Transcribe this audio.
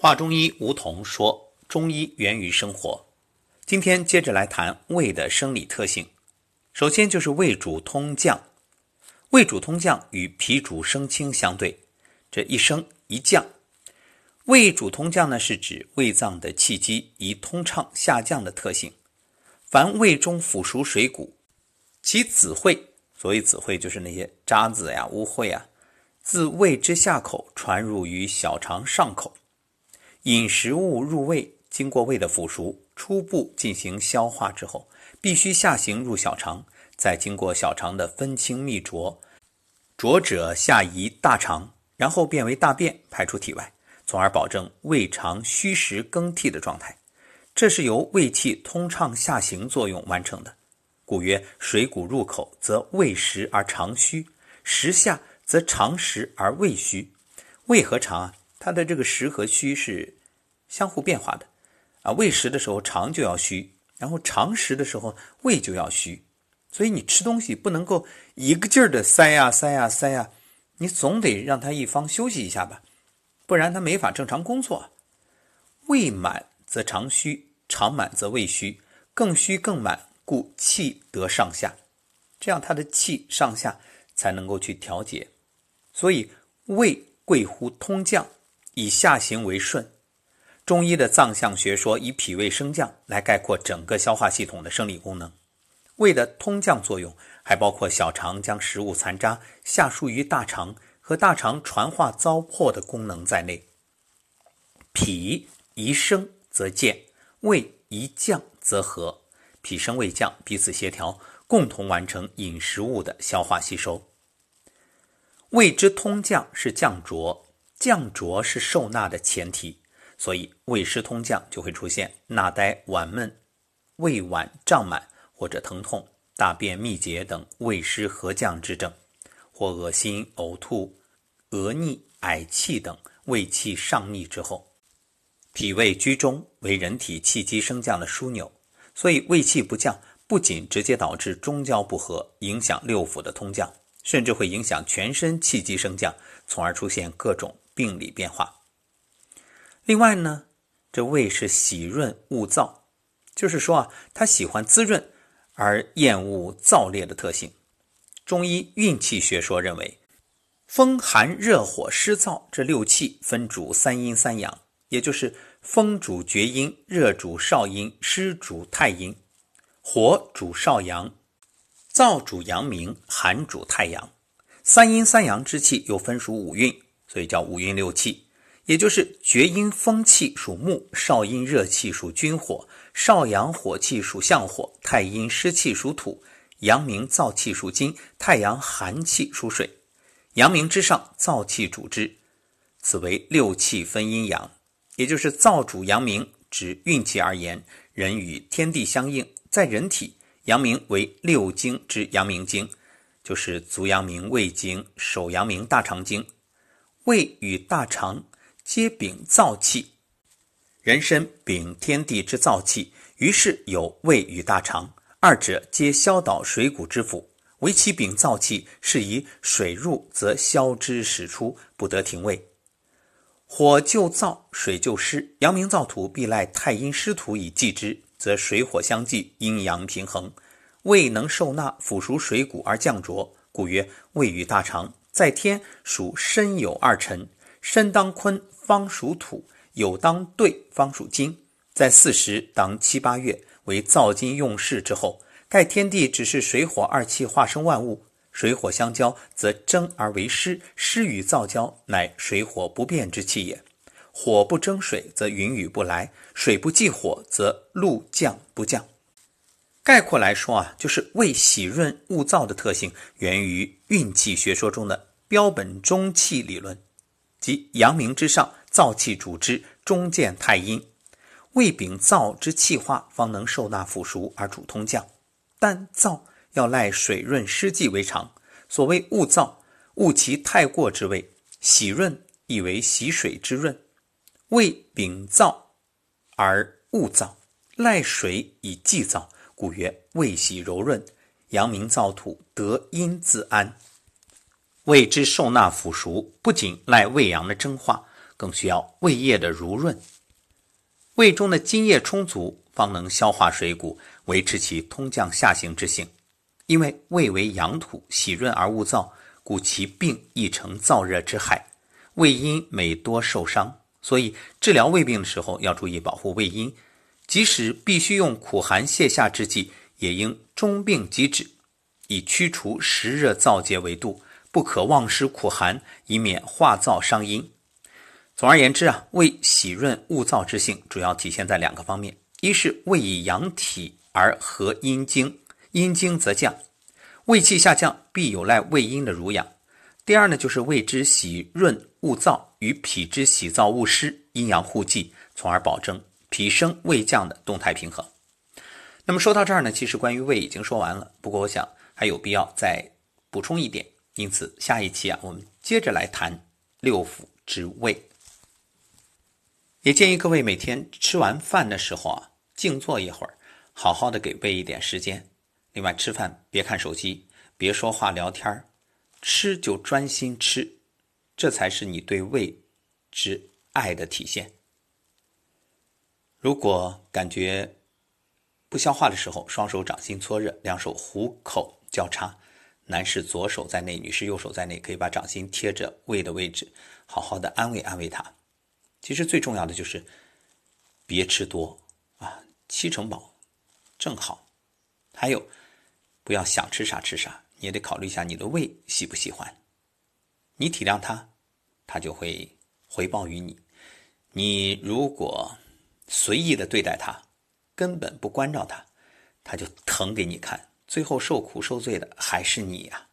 华中医吴桐说：“中医源于生活。”今天接着来谈胃的生理特性。首先就是胃主通降，胃主通降与脾主升清相对，这一升一降。胃主通降呢，是指胃脏的气机以通畅下降的特性。凡胃中腐熟水谷，其子秽，所谓子秽就是那些渣子呀、污秽啊，自胃之下口传入于小肠上口。饮食物入胃，经过胃的腐熟，初步进行消化之后，必须下行入小肠，再经过小肠的分清泌浊，浊者下移大肠，然后变为大便排出体外，从而保证胃肠虚实更替的状态。这是由胃气通畅下行作用完成的。故曰：水谷入口，则胃实而肠虚；食下，则肠实而胃虚。胃和肠啊。它的这个实和虚是相互变化的，啊，胃实的时候肠就要虚，然后肠实的时候胃就要虚，所以你吃东西不能够一个劲儿的塞呀塞呀塞呀，你总得让它一方休息一下吧，不然它没法正常工作。胃满则肠虚，肠满则胃虚，更虚更满，故气得上下，这样它的气上下才能够去调节。所以胃贵乎通降。以下行为顺，中医的脏象学说以脾胃升降来概括整个消化系统的生理功能。胃的通降作用还包括小肠将食物残渣下输于大肠和大肠传化糟粕的功能在内。脾一升则健，胃一降则和。脾升胃降，彼此协调，共同完成饮食物的消化吸收。胃之通降是降浊。降浊是受纳的前提，所以胃湿通降就会出现纳呆、脘闷、胃脘胀满或者疼痛、大便秘结等胃湿合降之症，或恶心、呕吐、额逆、嗳气等胃气上逆之后。脾胃居中，为人体气机升降的枢纽，所以胃气不降，不仅直接导致中焦不和，影响六腑的通降，甚至会影响全身气机升降，从而出现各种。病理变化。另外呢，这胃是喜润恶燥，就是说啊，它喜欢滋润而厌恶燥烈的特性。中医运气学说认为，风寒热火湿燥这六气分主三阴三阳，也就是风主厥阴，热主少阴，湿主太阴，火主少阳，燥主阳明，寒主太阳。三阴三阳之气又分属五运。所以叫五运六气，也就是厥阴风气属木，少阴热气属君火，少阳火气属相火，太阴湿气属土，阳明燥气属金，太阳寒气属水。阳明之上，燥气主之，此为六气分阴阳。也就是燥主阳明，指运气而言，人与天地相应，在人体，阳明为六经之阳明经，就是足阳明胃经、手阳明大肠经。胃与大肠皆禀燥气，人身禀天地之燥气，于是有胃与大肠，二者皆消导水谷之腑。唯其禀燥气，是以水入则消之使出，不得停胃。火就燥，水就湿，阳明燥土必赖太阴湿土以济之，则水火相济，阴阳平衡。胃能受纳腐熟水谷而降浊，故曰胃与大肠。在天属申酉二辰，申当坤方属土，酉当兑方属金。在巳时当七八月为造金用事之后，盖天地只是水火二气化生万物，水火相交则蒸而为湿，湿与燥交乃水火不变之气也。火不蒸水，则云雨不来；水不济火，则露降不降。概括来说啊，就是胃喜润恶燥的特性，源于运气学说中的标本中气理论，即阳明之上，燥气主之，中见太阴。胃禀燥之气化，方能受纳腐熟而主通降。但燥要赖水润湿剂为常。所谓恶燥，恶其太过之味；喜润亦为喜水之润。胃禀燥而恶燥，赖水以济燥。故曰：胃喜柔润，阳明燥土，得阴自安。胃之受纳腐熟，不仅赖胃阳的蒸化，更需要胃液的濡润。胃中的津液充足，方能消化水谷，维持其通降下行之性。因为胃为阳土，喜润而恶燥，故其病亦成燥热之害。胃阴每多受伤，所以治疗胃病的时候要注意保护胃阴。即使必须用苦寒泻下之剂，也应中病即止，以驱除实热燥结为度，不可忘失苦寒，以免化燥伤阴。总而言之啊，胃喜润恶燥之性主要体现在两个方面：一是胃以阳体而合阴经，阴经则降，胃气下降必有赖胃阴的濡养。第二呢，就是胃之喜润勿燥与脾之喜燥勿湿，阴阳互济，从而保证脾升胃降的动态平衡。那么说到这儿呢，其实关于胃已经说完了，不过我想还有必要再补充一点，因此下一期啊，我们接着来谈六腑之胃。也建议各位每天吃完饭的时候啊，静坐一会儿，好好的给胃一点时间。另外，吃饭别看手机，别说话聊天儿。吃就专心吃，这才是你对胃之爱的体现。如果感觉不消化的时候，双手掌心搓热，两手虎口交叉，男士左手在内，女士右手在内，可以把掌心贴着胃的位置，好好的安慰安慰他。其实最重要的就是别吃多啊，七成饱正好。还有，不要想吃啥吃啥。你也得考虑一下你的胃喜不喜欢，你体谅他，他就会回报于你。你如果随意的对待他，根本不关照他，他就疼给你看，最后受苦受罪的还是你呀。